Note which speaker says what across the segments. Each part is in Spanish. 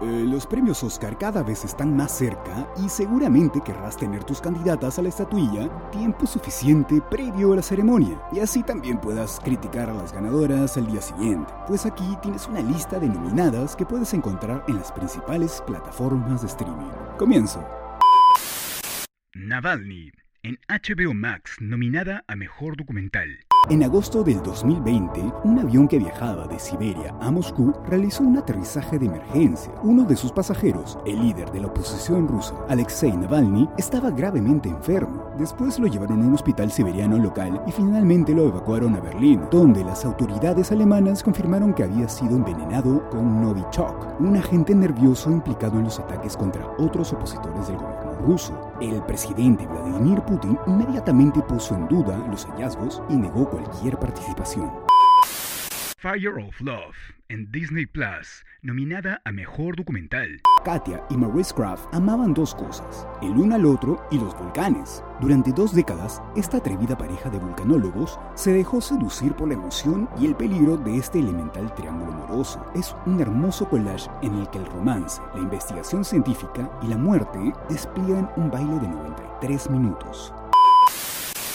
Speaker 1: Eh, los premios Oscar cada vez están más cerca y seguramente querrás tener tus candidatas a la estatuilla tiempo suficiente previo a la ceremonia y así también puedas criticar a las ganadoras al día siguiente. Pues aquí tienes una lista de nominadas que puedes encontrar en las principales plataformas de streaming. Comienzo.
Speaker 2: Navalny, en HBO Max, nominada a Mejor Documental.
Speaker 1: En agosto del 2020, un avión que viajaba de Siberia a Moscú realizó un aterrizaje de emergencia. Uno de sus pasajeros, el líder de la oposición rusa, Alexei Navalny, estaba gravemente enfermo. Después lo llevaron a un hospital siberiano local y finalmente lo evacuaron a Berlín, donde las autoridades alemanas confirmaron que había sido envenenado con Novichok, un agente nervioso implicado en los ataques contra otros opositores del gobierno ruso. El presidente Vladimir Putin inmediatamente puso en duda los hallazgos y negó cualquier participación.
Speaker 2: Fire of Love, en Disney Plus, nominada a Mejor Documental.
Speaker 1: Katia y Maurice Craft amaban dos cosas, el uno al otro y los volcanes. Durante dos décadas, esta atrevida pareja de vulcanólogos se dejó seducir por la emoción y el peligro de este elemental triángulo amoroso. Es un hermoso collage en el que el romance, la investigación científica y la muerte despliegan un baile de 93 minutos.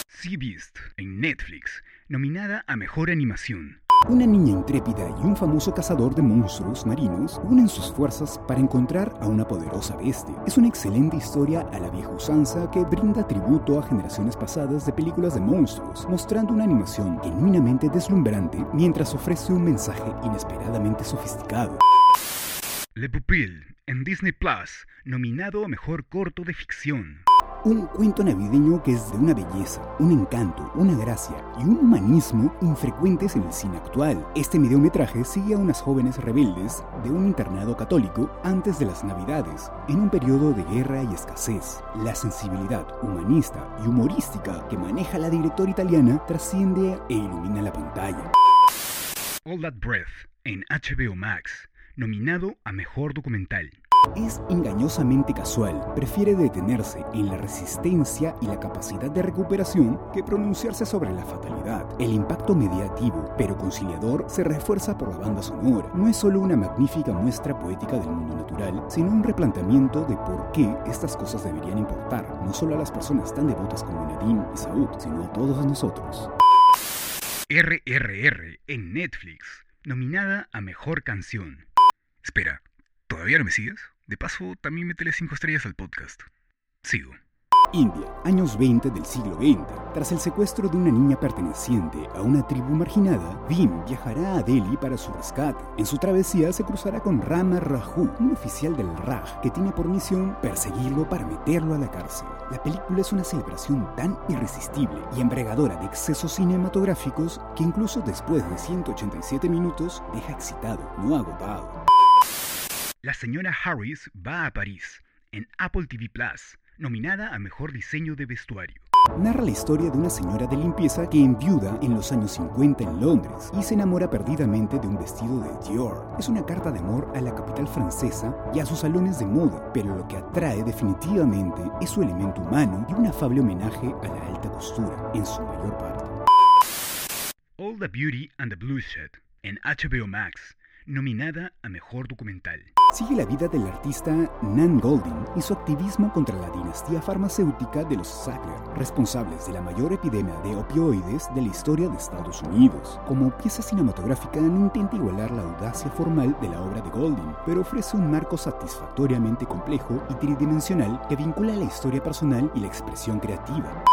Speaker 2: Sea Beast, en Netflix, nominada a Mejor Animación.
Speaker 1: Una niña intrépida y un famoso cazador de monstruos marinos unen sus fuerzas para encontrar a una poderosa bestia. Es una excelente historia a la vieja usanza que brinda tributo a generaciones pasadas de películas de monstruos, mostrando una animación genuinamente deslumbrante mientras ofrece un mensaje inesperadamente sofisticado.
Speaker 2: Le Pupil, en Disney Plus, nominado a Mejor Corto de Ficción.
Speaker 1: Un cuento navideño que es de una belleza, un encanto, una gracia y un humanismo infrecuentes en el cine actual. Este mediometraje sigue a unas jóvenes rebeldes de un internado católico antes de las Navidades, en un periodo de guerra y escasez. La sensibilidad humanista y humorística que maneja la directora italiana trasciende e ilumina la pantalla.
Speaker 2: All That Breath, en HBO Max, nominado a Mejor Documental.
Speaker 1: Es engañosamente casual, prefiere detenerse en la resistencia y la capacidad de recuperación que pronunciarse sobre la fatalidad. El impacto mediativo, pero conciliador, se refuerza por la banda sonora. No es solo una magnífica muestra poética del mundo natural, sino un replanteamiento de por qué estas cosas deberían importar, no solo a las personas tan devotas como Nadine y Saúl, sino a todos nosotros.
Speaker 2: RRR en Netflix, nominada a Mejor Canción. Espera, ¿todavía no me sigues? De paso, también métele 5 estrellas al podcast. Sigo.
Speaker 1: India, años 20 del siglo XX. Tras el secuestro de una niña perteneciente a una tribu marginada, Bhim viajará a Delhi para su rescate. En su travesía se cruzará con Rama Raju, un oficial del Raj que tiene por misión perseguirlo para meterlo a la cárcel. La película es una celebración tan irresistible y embriagadora de excesos cinematográficos que incluso después de 187 minutos deja excitado, no agotado.
Speaker 2: La señora Harris va a París, en Apple TV Plus, nominada a Mejor Diseño de Vestuario.
Speaker 1: Narra la historia de una señora de limpieza que enviuda en los años 50 en Londres y se enamora perdidamente de un vestido de Dior. Es una carta de amor a la capital francesa y a sus salones de moda, pero lo que atrae definitivamente es su elemento humano y un afable homenaje a la alta costura, en su mayor parte.
Speaker 2: All the Beauty and the Bloodshed, en HBO Max, nominada a Mejor Documental.
Speaker 1: Sigue la vida del artista Nan Goldin y su activismo contra la dinastía farmacéutica de los Sackler, responsables de la mayor epidemia de opioides de la historia de Estados Unidos. Como pieza cinematográfica no intenta igualar la audacia formal de la obra de Goldin, pero ofrece un marco satisfactoriamente complejo y tridimensional que vincula la historia personal y la expresión creativa.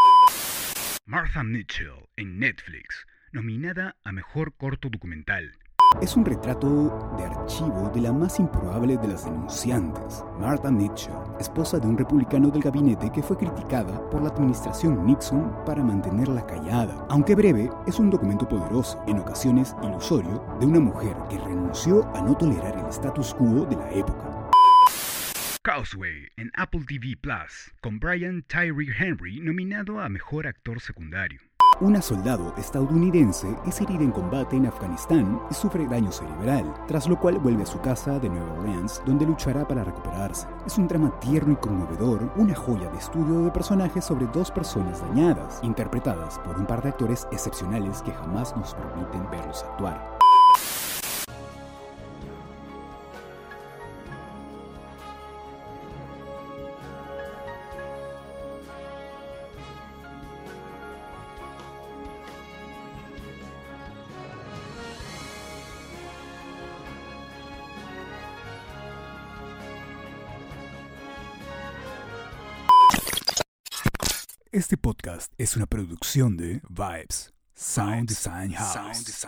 Speaker 2: Martha Mitchell, en Netflix, nominada a Mejor Corto Documental.
Speaker 1: Es un retrato de archivo de la más improbable de las denunciantes, Martha Mitchell, esposa de un republicano del gabinete que fue criticada por la administración Nixon para mantenerla callada. Aunque breve, es un documento poderoso, en ocasiones ilusorio, de una mujer que renunció a no tolerar el status quo de la época.
Speaker 2: Causeway en Apple TV Plus, con Brian Tyree Henry nominado a Mejor Actor Secundario.
Speaker 1: Una soldado estadounidense es herida en combate en Afganistán y sufre daño cerebral, tras lo cual vuelve a su casa de Nueva Orleans, donde luchará para recuperarse. Es un drama tierno y conmovedor, una joya de estudio de personajes sobre dos personas dañadas, interpretadas por un par de actores excepcionales que jamás nos permiten verlos actuar. Este podcast es una producción de Vibes Sound Design House.